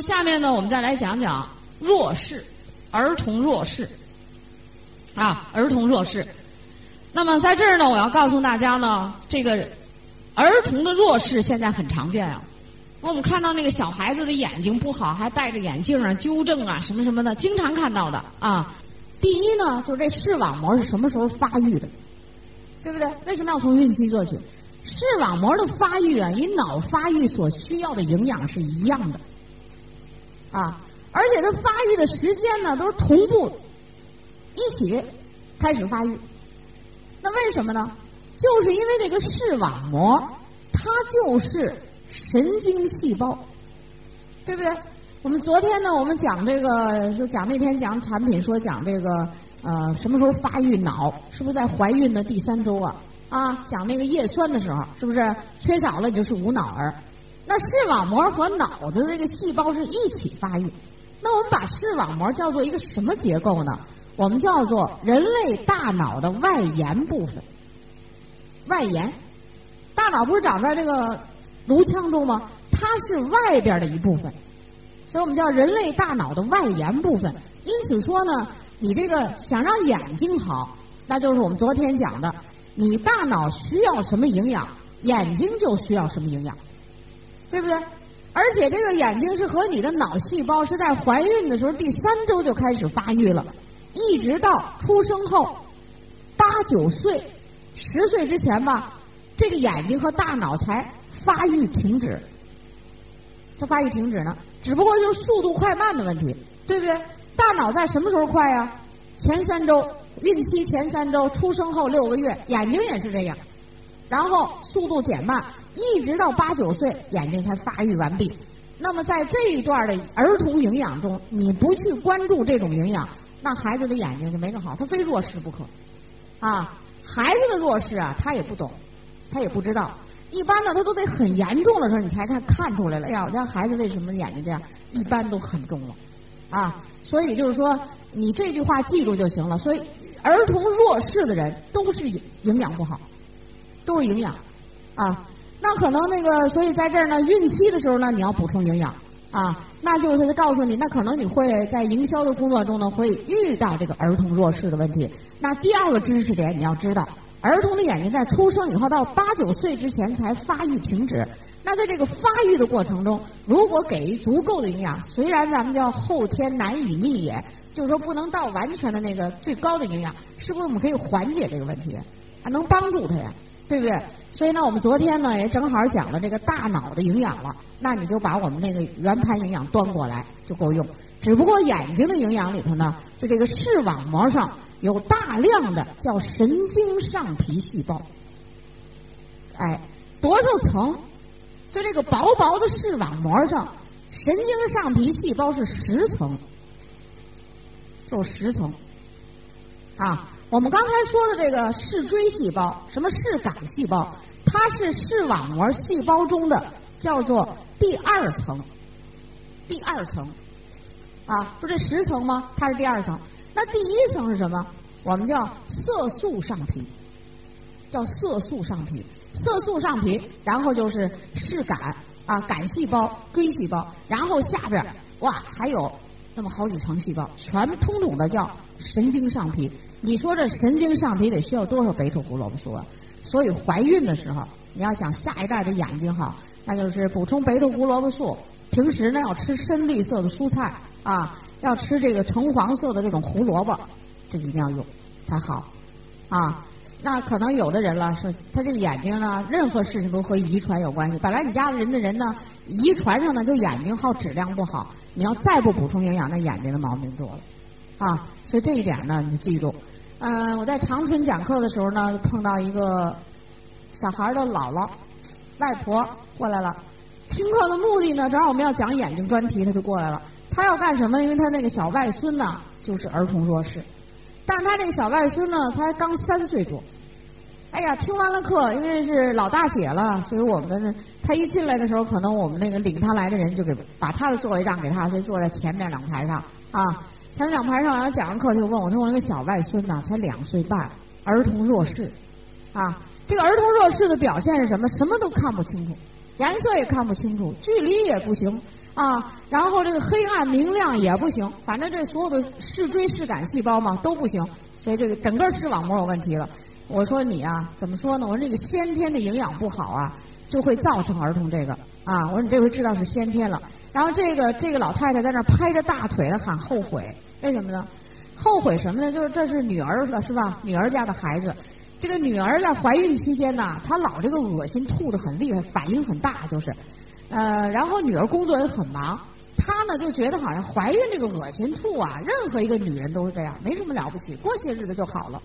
下面呢，我们再来讲讲弱势，儿童弱势。啊，儿童弱势。那么在这儿呢，我要告诉大家呢，这个儿童的弱势现在很常见啊。我们看到那个小孩子的眼睛不好，还戴着眼镜啊，纠正啊，什么什么的，经常看到的啊。第一呢，就是这视网膜是什么时候发育的，对不对？为什么要从孕期做起？视网膜的发育啊，与脑发育所需要的营养是一样的啊，而且它发育的时间呢，都是同步一起开始发育。那为什么呢？就是因为这个视网膜，它就是神经细胞，对不对？我们昨天呢，我们讲这个，说讲那天讲产品，说讲这个呃什么时候发育脑，是不是在怀孕的第三周啊？啊，讲那个叶酸的时候，是不是缺少了你就是无脑儿？那视网膜和脑子的这个细胞是一起发育。那我们把视网膜叫做一个什么结构呢？我们叫做人类大脑的外延部分。外延，大脑不是长在这个颅腔中吗？它是外边的一部分，所以我们叫人类大脑的外延部分。因此说呢，你这个想让眼睛好，那就是我们昨天讲的，你大脑需要什么营养，眼睛就需要什么营养，对不对？而且这个眼睛是和你的脑细胞是在怀孕的时候第三周就开始发育了，一直到出生后八九岁、十岁之前吧，这个眼睛和大脑才发育停止。它发育停止呢，只不过就是速度快慢的问题，对不对？大脑在什么时候快呀？前三周，孕期前三周，出生后六个月，眼睛也是这样，然后速度减慢，一直到八九岁，眼睛才发育完毕。那么在这一段的儿童营养中，你不去关注这种营养，那孩子的眼睛就没个好，他非弱视不可。啊，孩子的弱视啊，他也不懂，他也不知道。一般呢，他都得很严重的时候，你才看看出来了。哎呀，我家孩子为什么眼睛这样？一般都很重了，啊，所以就是说，你这句话记住就行了。所以，儿童弱视的人都是营养不好，都是营养，啊，那可能那个，所以在这儿呢，孕期的时候呢，你要补充营养，啊，那就是告诉你，那可能你会在营销的工作中呢，会遇到这个儿童弱势的问题。那第二个知识点你要知道。儿童的眼睛在出生以后到八九岁之前才发育停止，那在这个发育的过程中，如果给予足够的营养，虽然咱们叫后天难以逆也，就是说不能到完全的那个最高的营养，是不是我们可以缓解这个问题，还能帮助他呀？对不对？所以呢，我们昨天呢也正好讲了这个大脑的营养了，那你就把我们那个圆盘营养端过来就够用。只不过眼睛的营养里头呢，就这个视网膜上。有大量的叫神经上皮细胞，哎，多少层？就这个薄薄的视网膜上，神经上皮细胞是十层，就十层。啊，我们刚才说的这个视锥细胞，什么视杆细胞，它是视网膜细胞中的叫做第二层，第二层。啊，不是十层吗？它是第二层。那第一层是什么？我们叫色素上皮，叫色素上皮，色素上皮，然后就是视杆啊，杆细胞、锥细胞，然后下边哇还有那么好几层细胞，全通统的叫神经上皮。你说这神经上皮得需要多少贝塔胡萝卜素啊？所以怀孕的时候，你要想下一代的眼睛好，那就是补充贝塔胡萝卜素。平时呢要吃深绿色的蔬菜啊。要吃这个橙黄色的这种胡萝卜，这一定要用才好啊。那可能有的人了，是他这个眼睛呢，任何事情都和遗传有关系。本来你家人的人呢，遗传上呢就眼睛好质量不好，你要再不补充营养，那眼睛的毛病多了啊。所以这一点呢，你记住。嗯，我在长春讲课的时候呢，碰到一个小孩的姥姥、外婆过来了，听课的目的呢，正好我们要讲眼睛专题，他就过来了。他要干什么？因为他那个小外孙呢，就是儿童弱视，但他这个小外孙呢，才刚三岁多。哎呀，听完了课，因为是老大姐了，所以我们他一进来的时候，可能我们那个领他来的人就给把他的座位让给他，所以坐在前面两排上啊。前两排上，然后讲完课就问我，他说我那个小外孙呢，才两岁半，儿童弱视啊。这个儿童弱视的表现是什么？什么都看不清楚，颜色也看不清楚，距离也不行。啊，然后这个黑暗明亮也不行，反正这所有的视锥视感细胞嘛都不行，所以这个整个视网膜有问题了。我说你啊，怎么说呢？我说这个先天的营养不好啊，就会造成儿童这个啊。我说你这回知道是先天了。然后这个这个老太太在那拍着大腿喊后悔，为什么呢？后悔什么呢？就是这是女儿了是吧？女儿家的孩子，这个女儿在怀孕期间呢，她老这个恶心吐的很厉害，反应很大，就是。呃，然后女儿工作也很忙，她呢就觉得好像怀孕这个恶心吐啊，任何一个女人都是这样，没什么了不起，过些日子就好了。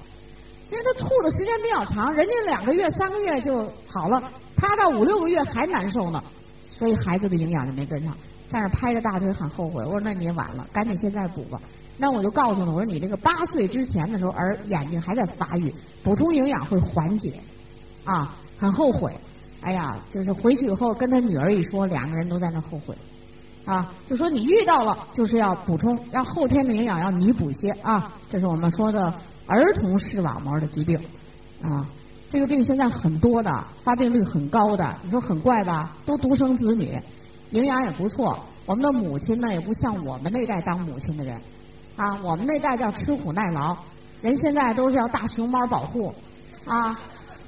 其实她吐的时间比较长，人家两个月、三个月就好了，她到五六个月还难受呢，所以孩子的营养就没跟上，在那拍着大腿很后悔。我说那你也晚了，赶紧现在补吧。那我就告诉他，我说你这个八岁之前的时候，儿眼睛还在发育，补充营养会缓解，啊，很后悔。哎呀，就是回去以后跟他女儿一说，两个人都在那后悔，啊，就说你遇到了就是要补充，要后天的营养要弥补些啊。这是我们说的儿童视网膜的疾病，啊，这个病现在很多的，发病率很高的，你说很怪吧？都独生子女，营养也不错。我们的母亲呢，也不像我们那代当母亲的人，啊，我们那代叫吃苦耐劳，人现在都是要大熊猫保护，啊。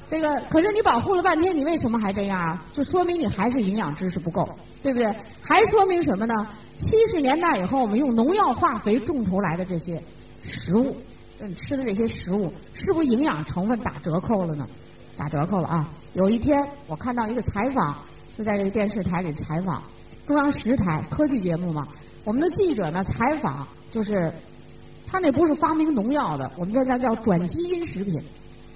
这个可是你保护了半天，你为什么还这样啊？就说明你还是营养知识不够，对不对？还说明什么呢？七十年代以后，我们用农药化肥种出来的这些食物，你吃的这些食物，是不是营养成分打折扣了呢？打折扣了啊！有一天我看到一个采访，就在这个电视台里采访，中央十台科技节目嘛。我们的记者呢采访，就是他那不是发明农药的，我们叫叫转基因食品。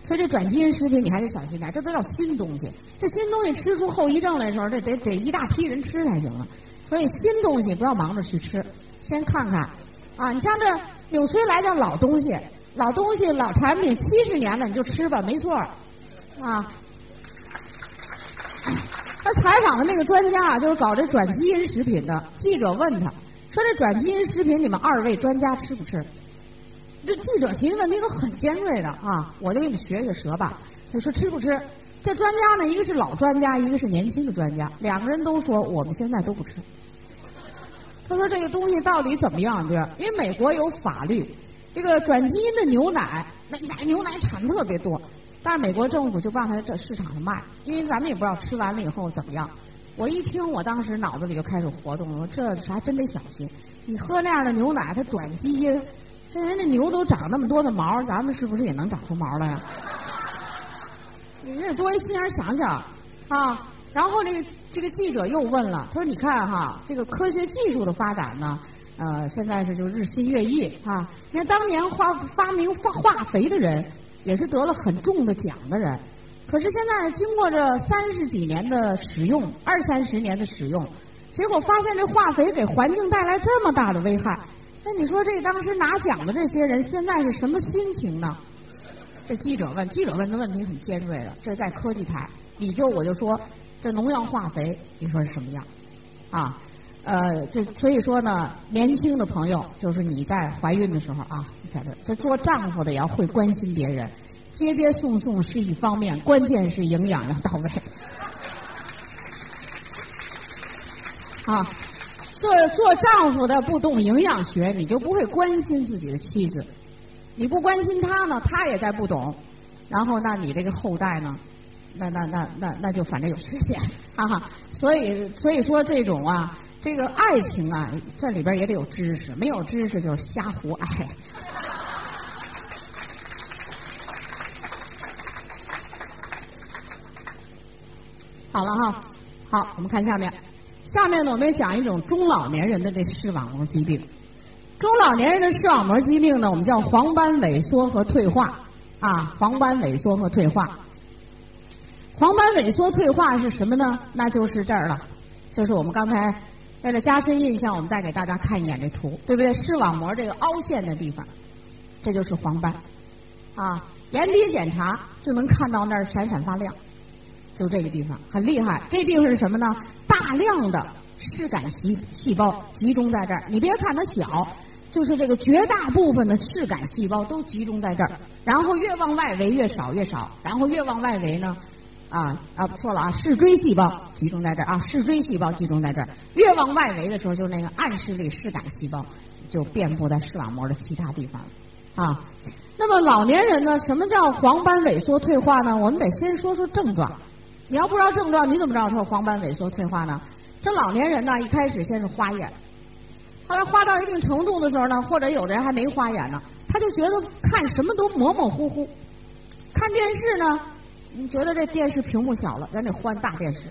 所以这转基因食品你还得小心点，这都叫新东西。这新东西吃出后遗症来的时候，这得得一大批人吃才行了。所以新东西不要忙着去吃，先看看。啊，你像这纽崔莱叫老东西，老东西老产品七十年了，你就吃吧，没错。啊，他采访的那个专家啊，就是搞这转基因食品的。记者问他，说这转基因食品你们二位专家吃不吃？这记者提问题都很尖锐的啊！我就给你学学舌吧。他说吃不吃？这专家呢，一个是老专家，一个是年轻的专家，两个人都说我们现在都不吃。他说这个东西到底怎么样？就是因为美国有法律，这个转基因的牛奶，那奶牛奶产特别多，但是美国政府就不让他在这市场上卖，因为咱们也不知道吃完了以后怎么样。我一听，我当时脑子里就开始活动了，这还真得小心。你喝那样的牛奶，它转基因。这人家牛都长那么多的毛，咱们是不是也能长出毛来呀？你这多一心眼想想啊！然后这个这个记者又问了，他说：“你看哈，这个科学技术的发展呢，呃，现在是就日新月异啊。你看当年化发明化化肥的人，也是得了很重的奖的人。可是现在经过这三十几年的使用，二三十年的使用，结果发现这化肥给环境带来这么大的危害。”那你说这当时拿奖的这些人现在是什么心情呢？这记者问，记者问的问题很尖锐的。这在科技台，你就我就说，这农药化肥，你说是什么样？啊，呃，这所以说呢，年轻的朋友，就是你在怀孕的时候啊，你看这这做丈夫的也要会关心别人，接接送送是一方面，关键是营养要到位。啊。做做丈夫的不懂营养学，你就不会关心自己的妻子。你不关心她呢，她也在不懂。然后，那你这个后代呢？那那那那那就反正有缺陷，哈哈。所以所以说这种啊，这个爱情啊，这里边也得有知识，没有知识就是瞎胡爱。好了哈，好，我们看下面。下面呢，我们讲一种中老年人的这视网膜疾病。中老年人的视网膜疾病呢，我们叫黄斑萎缩和退化啊，黄斑萎缩和退化。黄斑萎缩退化是什么呢？那就是这儿了，就是我们刚才为了加深印象，我们再给大家看一眼这图，对不对？视网膜这个凹陷的地方，这就是黄斑啊。眼底检查就能看到那儿闪闪发亮，就这个地方很厉害。这地方是什么呢？大量的视感细细胞集中在这儿，你别看它小，就是这个绝大部分的视感细胞都集中在这儿。然后越往外围越少越少，然后越往外围呢，啊啊，错了啊，视锥细胞集中在这儿啊，视锥细胞集中在这儿。越往外围的时候，就是那个暗视力视杆细胞就遍布在视网膜的其他地方啊。那么老年人呢，什么叫黄斑萎缩退化呢？我们得先说说症状。你要不知道症状，你怎么知道他有黄斑萎缩退化呢？这老年人呢，一开始先是花眼，后来花到一定程度的时候呢，或者有的人还没花眼呢，他就觉得看什么都模模糊糊，看电视呢。你觉得这电视屏幕小了，咱得换大电视，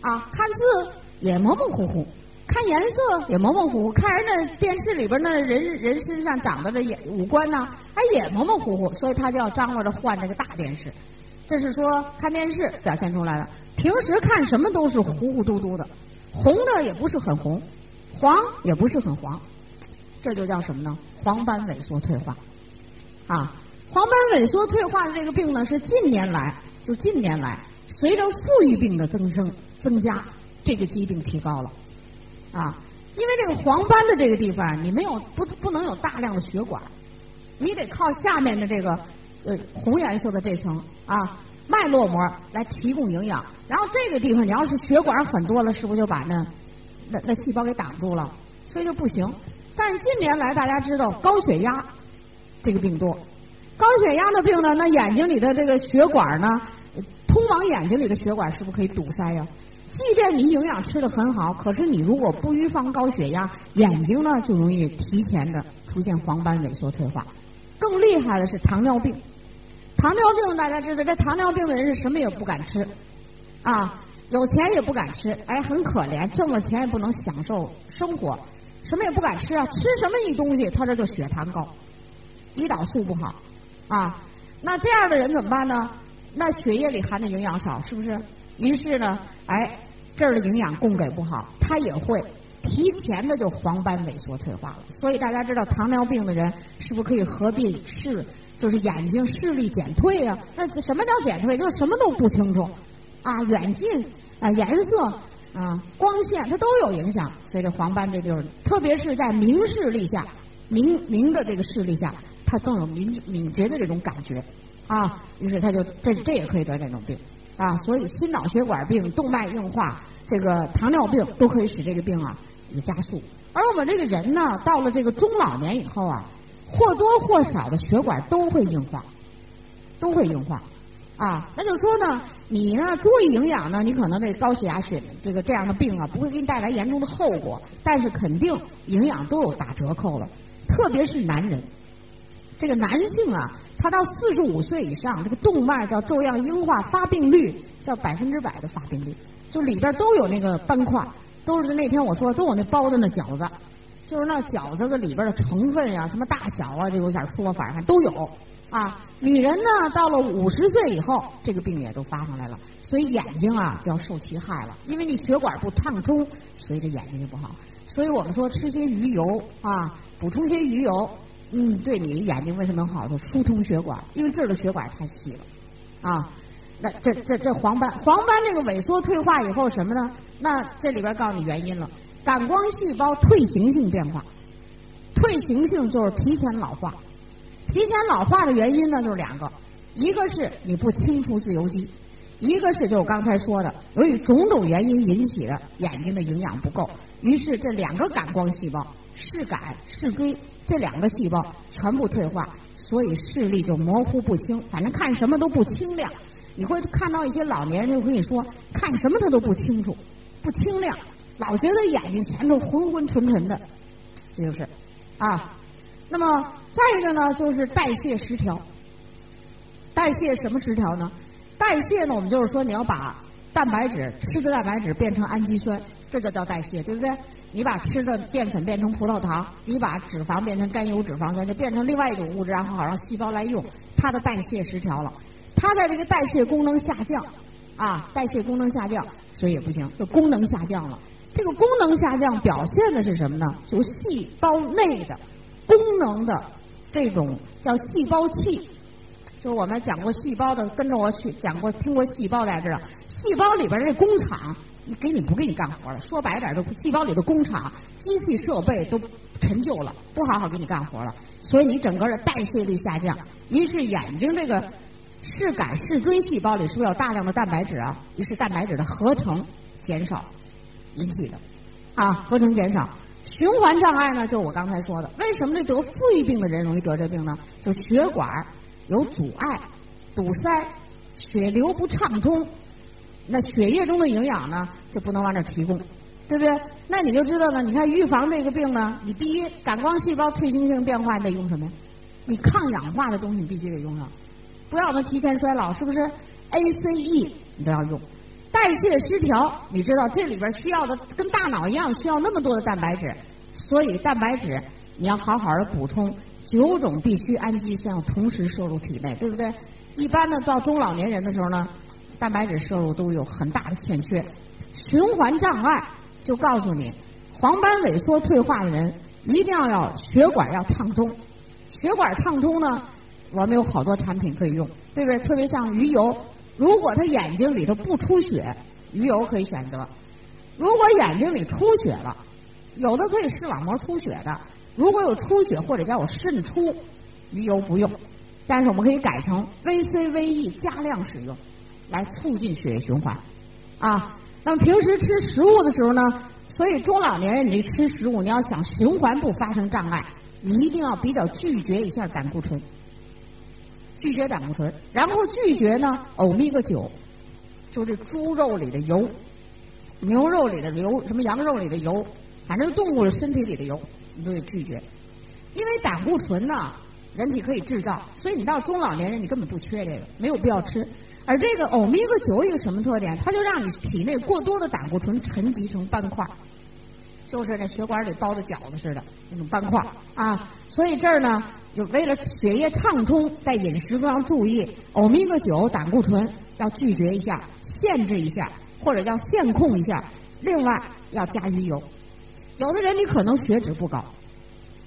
啊，看字也模模糊糊，看颜色也模模糊糊，看人那电视里边那人人身上长的这眼五官呢，哎也模模糊糊，所以他就要张罗着换这个大电视。这是说看电视表现出来了，平时看什么都是糊糊嘟嘟的，红的也不是很红，黄也不是很黄，这就叫什么呢？黄斑萎缩退化，啊。黄斑萎缩退化的这个病呢，是近年来就近年来随着富裕病的增生增加，这个疾病提高了，啊，因为这个黄斑的这个地方，你没有不不能有大量的血管，你得靠下面的这个呃红颜色的这层啊脉络膜来提供营养，然后这个地方你要是血管很多了，是不是就把那那那细胞给挡住了？所以就不行。但是近年来大家知道高血压这个病多。高血压的病呢，那眼睛里的这个血管呢，通往眼睛里的血管是不是可以堵塞呀？即便你营养吃的很好，可是你如果不预防高血压，眼睛呢就容易提前的出现黄斑萎缩退化。更厉害的是糖尿病，糖尿病大家知道，这糖尿病的人是什么也不敢吃，啊，有钱也不敢吃，哎，很可怜，挣了钱也不能享受生活，什么也不敢吃啊，吃什么一东西他这就血糖高，胰岛素不好。啊，那这样的人怎么办呢？那血液里含的营养少，是不是？于是呢，哎，这儿的营养供给不好，他也会提前的就黄斑萎缩退化了。所以大家知道，糖尿病的人是不是可以合并视，就是眼睛视力减退啊？那什么叫减退？就是什么都不清楚啊，远近啊，颜色啊，光线它都有影响。所以这黄斑这地儿，特别是在明视力下，明明的这个视力下。他更有敏敏觉的这种感觉，啊，于是他就这这也可以得这种病，啊，所以心脑血管病、动脉硬化、这个糖尿病都可以使这个病啊也加速。而我们这个人呢，到了这个中老年以后啊，或多或少的血管都会硬化，都会硬化，啊，那就说呢，你呢注意营养呢，你可能这高血压血这个这样的病啊不会给你带来严重的后果，但是肯定营养都有打折扣了，特别是男人。这个男性啊，他到四十五岁以上，这个动脉叫粥样硬化，发病率叫百分之百的发病率，就里边都有那个斑块，都是那天我说都有那包的那饺子，就是那饺子的里边的成分呀，什么大小啊，这有点说法，都有啊。女人呢，到了五十岁以后，这个病也都发上来了，所以眼睛啊就要受其害了，因为你血管不畅通，所以这眼睛就不好。所以我们说吃些鱼油啊，补充些鱼油。嗯，对你眼睛为什么有好处？疏通血管，因为这儿的血管太细了，啊，那这这这黄斑黄斑这个萎缩退化以后什么呢？那这里边告诉你原因了，感光细胞退行性变化，退行性就是提前老化，提前老化的原因呢就是两个，一个是你不清除自由基，一个是就是刚才说的，由于种种原因引起的眼睛的营养不够，于是这两个感光细胞视杆视锥。这两个细胞全部退化，所以视力就模糊不清，反正看什么都不清亮。你会看到一些老年人就跟你说，看什么他都不清楚，不清亮，老觉得眼睛前头昏昏沉沉的，这就是啊。那么再一个呢，就是代谢失调。代谢什么失调呢？代谢呢，我们就是说你要把蛋白质吃的蛋白质变成氨基酸，这就叫代谢，对不对？你把吃的淀粉变成葡萄糖，你把脂肪变成甘油脂肪酸，就变成另外一种物质，然后好让细胞来用，它的代谢失调了，它的这个代谢功能下降，啊，代谢功能下降，所以也不行，就功能下降了。这个功能下降表现的是什么呢？就细胞内的功能的这种叫细胞器，就是我们讲过细胞的，跟着我去讲过听过细胞大家知道，细胞里边这工厂。给你不给你干活了？说白点，这细胞里的工厂、机器设备都陈旧了，不好好给你干活了，所以你整个的代谢率下降，于是眼睛这个视杆视锥细胞里是不是有大量的蛋白质啊？于是蛋白质的合成减少引起的，啊，合成减少。循环障碍呢，就是我刚才说的，为什么这得肺病的人容易得这病呢？就血管有阻碍、堵塞，血流不畅通，那血液中的营养呢就不能往这提供，对不对？那你就知道呢，你看预防这个病呢，你第一，感光细胞退行性变化你得用什么？你抗氧化的东西你必须得用上，不要能提前衰老，是不是？ACE 你都要用。代谢失调，你知道这里边需要的跟大脑一样需要那么多的蛋白质，所以蛋白质你要好好的补充，九种必需氨基酸要同时摄入体内，对不对？一般呢，到中老年人的时候呢，蛋白质摄入都有很大的欠缺。循环障碍就告诉你，黄斑萎缩退化的人一定要要血管要畅通，血管畅通呢，我们有好多产品可以用，对不对？特别像鱼油。如果他眼睛里头不出血，鱼油可以选择；如果眼睛里出血了，有的可以视网膜出血的，如果有出血或者叫我渗出，鱼油不用。但是我们可以改成 VC、VE 加量使用，来促进血液循环。啊，那么平时吃食物的时候呢，所以中老年人你吃食物，你要想循环不发生障碍，你一定要比较拒绝一下胆固醇。拒绝胆固醇，然后拒绝呢欧米伽九，就这猪肉里的油、牛肉里的油、什么羊肉里的油，反正动物的身体里的油，你都得拒绝。因为胆固醇呢，人体可以制造，所以你到中老年人你根本不缺这个，没有必要吃。而这个欧米伽九一个什么特点？它就让你体内过多的胆固醇沉积成斑块，就是那血管里包的饺子似的那种斑块啊。所以这儿呢。就为了血液畅通，在饮食中要注意欧米伽九胆固醇要拒绝一下，限制一下，或者叫限控一下。另外要加鱼油。有的人你可能血脂不高，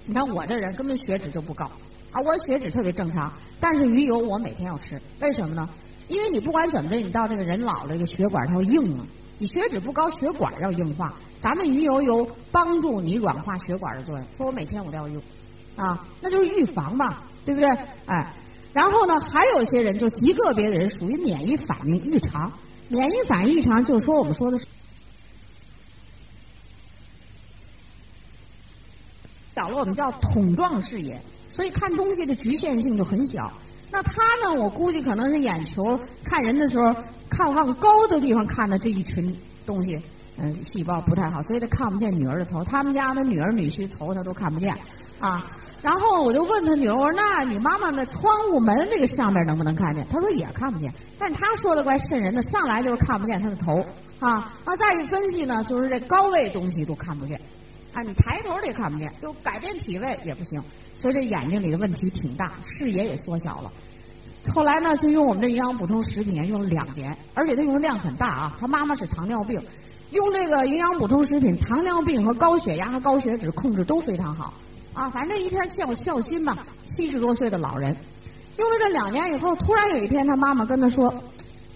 你看我这人根本血脂就不高啊，我血脂特别正常，但是鱼油我每天要吃，为什么呢？因为你不管怎么着，你到这个人老了，这个血管它要硬啊。你血脂不高，血管要硬化，咱们鱼油有帮助你软化血管的作用，所以我每天我都要用。啊，那就是预防嘛，对不对？哎，然后呢，还有一些人，就极个别的人属于免疫反应异常。免疫反应异常，就是说我们说的是小了，我们叫桶状视野，所以看东西的局限性就很小。那他呢，我估计可能是眼球看人的时候看往高的地方看的这一群东西，嗯，细胞不太好，所以他看不见女儿的头。他们家的女儿女婿头他都看不见。啊，然后我就问他女儿，我说：“那你妈妈那窗户门这个上面能不能看见？”他说：“也看不见。”但是他说的怪瘆人的，上来就是看不见他的头啊。那，再一分析呢，就是这高位东西都看不见，啊，你抬头也看不见，就改变体位也不行，所以这眼睛里的问题挺大，视野也缩小了。后来呢，就用我们这营养补充食品用了两年，而且他用的量很大啊。他妈妈是糖尿病，用这个营养补充食品，糖尿病和高血压和高血脂控制都非常好。啊，反正一片孝孝心嘛。七十多岁的老人，用了这两年以后，突然有一天，他妈妈跟他说：“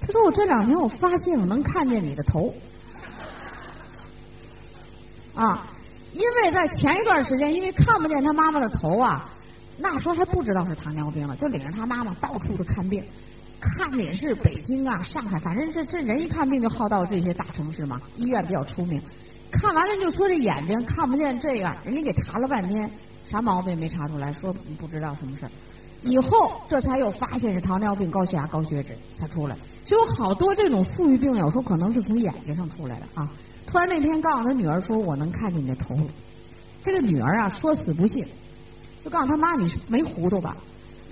他说我这两天我发现我能看见你的头。”啊，因为在前一段时间，因为看不见他妈妈的头啊，那时候还不知道是糖尿病了，就领着他妈妈到处的看病，看的也是北京啊、上海，反正这这人一看病就好到这些大城市嘛，医院比较出名。看完了就说这眼睛看不见这样，人家给查了半天。啥毛病没查出来，说不知道什么事儿，以后这才又发现是糖尿病、高血压、高血脂才出来，就有好多这种富裕病，有时候可能是从眼睛上出来的啊。突然那天告诉他女儿说：“我能看见你的头。”这个女儿啊说死不信，就告诉他妈：“你是没糊涂吧？”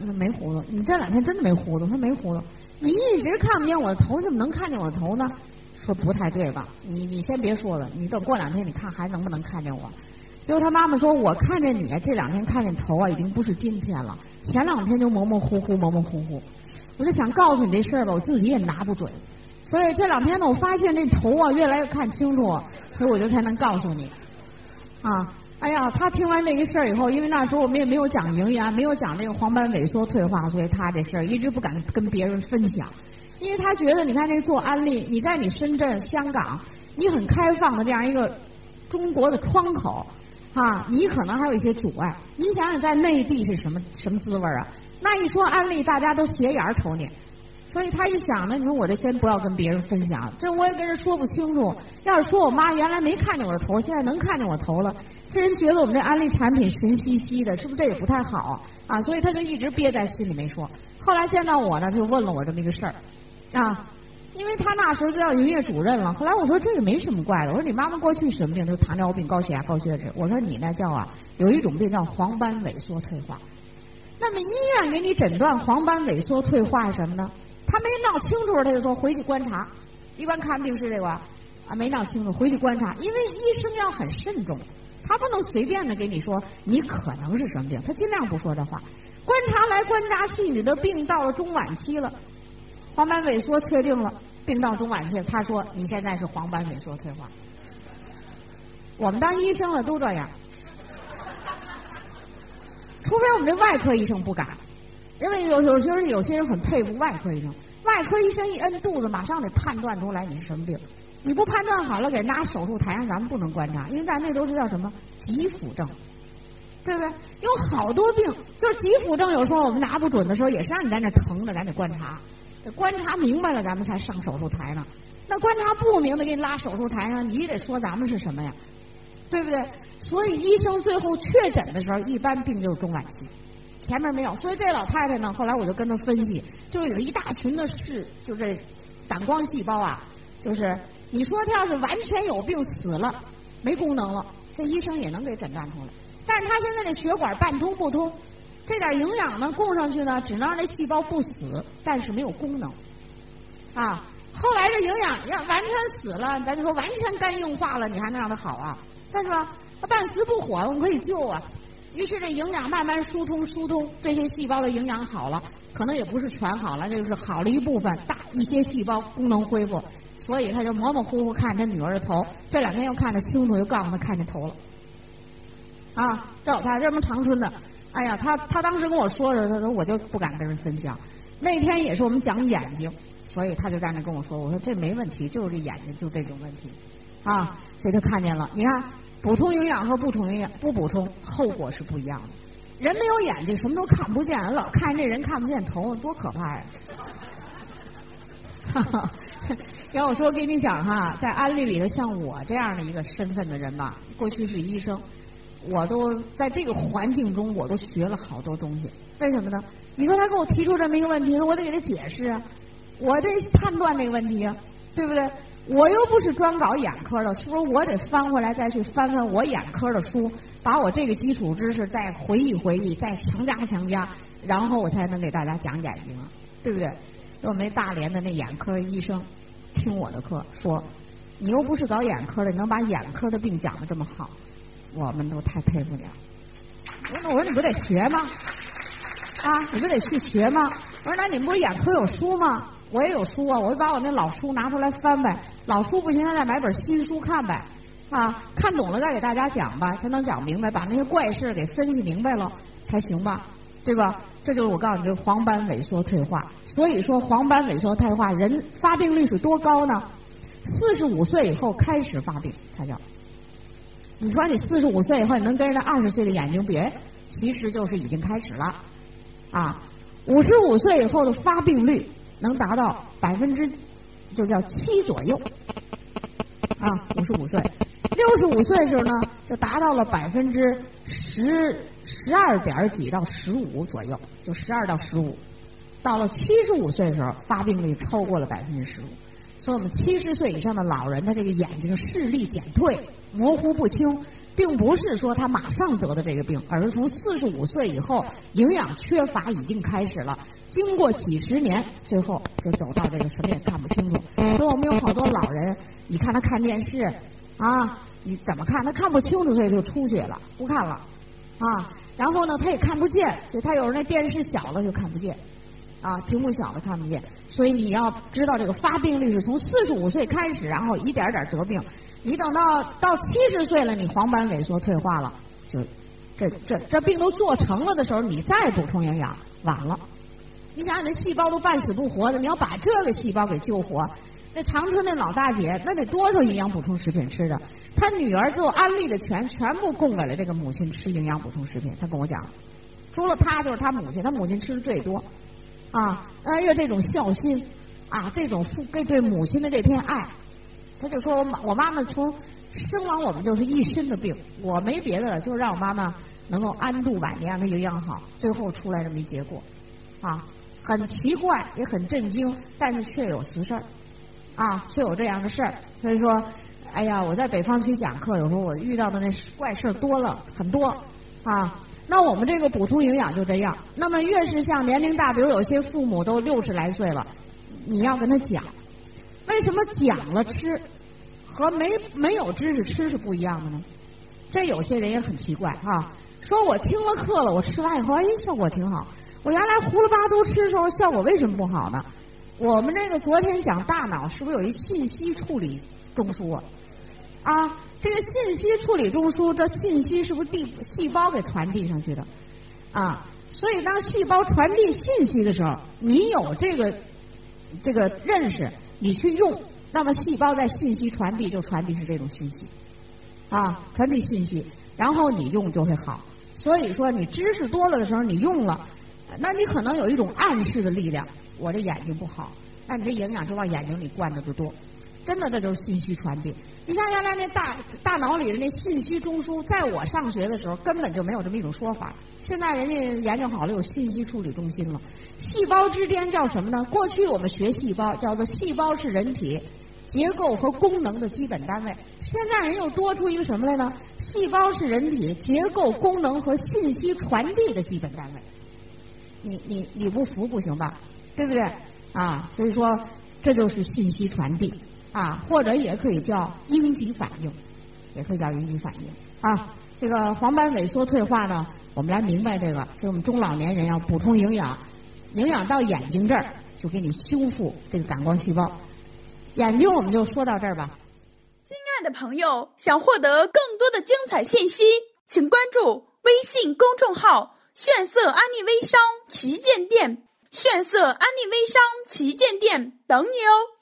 说没糊涂，你这两天真的没糊涂。说没糊涂，你一直看不见我的头，你怎么能看见我的头呢？说不太对吧？你你先别说了，你等过两天你看还能不能看见我？结果他妈妈说：“我看见你这两天看见头啊，已经不是今天了。前两天就模模糊糊，模模糊糊。我就想告诉你这事儿吧，我自己也拿不准。所以这两天呢，我发现这头啊越来越看清楚，所以我就才能告诉你。啊，哎呀，他听完这个事儿以后，因为那时候我们也没有讲营养，没有讲那个黄斑萎缩退化，所以他这事儿一直不敢跟别人分享，因为他觉得你看这做安利，你在你深圳、香港，你很开放的这样一个中国的窗口。”啊，你可能还有一些阻碍。你想想，在内地是什么什么滋味啊？那一说安利，大家都斜眼瞅你。所以他一想呢，你说我这先不要跟别人分享，这我也跟人说不清楚。要是说我妈原来没看见我的头，现在能看见我头了，这人觉得我们这安利产品神兮兮的，是不是这也不太好啊？所以他就一直憋在心里没说。后来见到我呢，他就问了我这么一个事儿，啊，因为他那时候就要营业主任了。后来我说这个没什么怪的，我说你妈妈过去什么病？他说糖尿病、高血压、高血脂。我说你那叫啊，有一种病叫黄斑萎缩退化。那么医院给你诊断黄斑萎缩退化是什么呢？他没闹清楚，他就说回去观察。一般看病是这个啊，没闹清楚，回去观察。因为医生要很慎重，他不能随便的给你说你可能是什么病，他尽量不说这话。观察来观察去，你的病到了中晚期了，黄斑萎缩确定了，病到中晚期，他说你现在是黄斑萎缩退化。我们当医生的都这样。除非我们这外科医生不敢，因为有有时候有些人很佩服外科医生。外科医生一摁肚子，马上得判断出来你是什么病。你不判断好了，给人拿手术台上，咱们不能观察，因为咱那都是叫什么急腹症，对不对？有好多病就是急腹症，有时候我们拿不准的时候，也是让你在那疼着，咱得观察，得观察明白了，咱们才上手术台呢。那观察不明白，给你拉手术台上，你得说咱们是什么呀？对不对？所以医生最后确诊的时候，一般病就是中晚期，前面没有。所以这老太太呢，后来我就跟她分析，就是有一大群的是，就是胆光细胞啊，就是你说她要是完全有病死了，没功能了，这医生也能给诊断出来。但是她现在这血管半通不通，这点营养呢供上去呢，只能让这细胞不死，但是没有功能。啊，后来这营养要完全死了，咱就说完全肝硬化了，你还能让它好啊？但是吧，它半死不活，我们可以救啊。于是这营养慢慢疏通疏通，这些细胞的营养好了，可能也不是全好了，就是好了一部分，大一些细胞功能恢复，所以他就模模糊糊看他女儿的头。这两天又看得清楚，又告诉他看见头了。啊，这老太太这么长春的，哎呀，他他当时跟我说时，他说我就不敢跟人分享。那天也是我们讲眼睛，所以他就在那跟我说，我说这没问题，就是这眼睛就这种问题。啊，所以他看见了。你看，补充营养和不充营养不补充，后果是不一样的。人没有眼睛，什么都看不见，老看这人看不见头，多可怕呀！哈哈，要我说给你讲哈，在安利里头，像我这样的一个身份的人吧，过去是医生，我都在这个环境中，我都学了好多东西。为什么呢？你说他给我提出这么一个问题，我得给他解释啊，我得判断这个问题啊，对不对？我又不是专搞眼科的，是不是我得翻回来再去翻翻我眼科的书，把我这个基础知识再回忆回忆，再强加强加，然后我才能给大家讲眼睛，对不对？我们那大连的那眼科医生听我的课说，你又不是搞眼科的，能把眼科的病讲的这么好，我们都太佩服你了。我说我说你不得学吗？啊，你不得去学吗？我说那你们不是眼科有书吗？我也有书啊，我就把我那老书拿出来翻呗。老书不行，再买本新书看呗。啊，看懂了再给大家讲吧，才能讲明白，把那些怪事给分析明白了才行吧，对吧？这就是我告诉你，这黄斑萎缩退化。所以说，黄斑萎缩退化人发病率是多高呢？四十五岁以后开始发病，它叫。你说你四十五岁以后你能跟人家二十岁的眼睛比？其实就是已经开始了。啊，五十五岁以后的发病率。能达到百分之，就叫七左右，啊，五十五岁，六十五岁的时候呢，就达到了百分之十十二点几到十五左右，就十二到十五，到了七十五岁的时候，发病率超过了百分之十五，所以我们七十岁以上的老人，他这个眼睛视力减退、模糊不清。并不是说他马上得的这个病，而是从四十五岁以后，营养缺乏已经开始了。经过几十年，最后就走到这个什么也看不清楚。所以我们有好多老人，你看他看电视，啊，你怎么看他看不清楚，所以就出去了，不看了，啊，然后呢他也看不见，所以他有时候那电视小了就看不见，啊，屏幕小了看不见。所以你要知道这个发病率是从四十五岁开始，然后一点点得病。你等到到七十岁了，你黄斑萎缩退化了，就这这这病都做成了的时候，你再补充营养晚了。你想想，那细胞都半死不活的，你要把这个细胞给救活，那长春那老大姐那得多少营养补充食品吃的？她女儿做安利的全全部供给了这个母亲吃营养补充食品。她跟我讲，除了她就是她母亲，她母亲吃的最多，啊，哎呀这种孝心啊，这种父给对母亲的这片爱，他就说我妈我妈妈从生完我们就是一身的病，我没别的，就是让我妈妈能够安度晚年，让她营养好，最后出来这么一结果，啊，很奇怪也很震惊，但是确有实事儿，啊，确有这样的事儿，所以说。哎呀，我在北方区讲课，有时候我遇到的那怪事儿多了很多啊。那我们这个补充营养就这样。那么越是像年龄大，比如有些父母都六十来岁了，你要跟他讲，为什么讲了吃和没没有知识吃是不一样的呢？这有些人也很奇怪啊，说我听了课了，我吃完以后，哎，效果挺好。我原来胡了八都吃的时候，效果为什么不好呢？我们这个昨天讲大脑，是不是有一信息处理中枢啊？啊，这个信息处理中枢，这信息是不是递细胞给传递上去的？啊，所以当细胞传递信息的时候，你有这个这个认识，你去用，那么细胞在信息传递就传递是这种信息，啊，传递信息，然后你用就会好。所以说，你知识多了的时候，你用了，那你可能有一种暗示的力量，我这眼睛不好，那你这营养就往眼睛里灌的就多。真的，这就是信息传递。你像原来那大大脑里的那信息中枢，在我上学的时候根本就没有这么一种说法。现在人家研究好了，有信息处理中心了。细胞之间叫什么呢？过去我们学细胞叫做细胞是人体结构和功能的基本单位。现在人又多出一个什么来呢？细胞是人体结构、功能和信息传递的基本单位。你你你不服不行吧？对不对？啊，所以说这就是信息传递。啊，或者也可以叫应激反应，也可以叫应激反应啊。这个黄斑萎缩退化呢，我们来明白这个，是我们中老年人要补充营养，营养到眼睛这儿就给你修复这个感光细胞。眼睛我们就说到这儿吧。亲爱的朋友，想获得更多的精彩信息，请关注微信公众号“炫色安利微商旗舰店”，炫色安利微商旗舰店等你哦。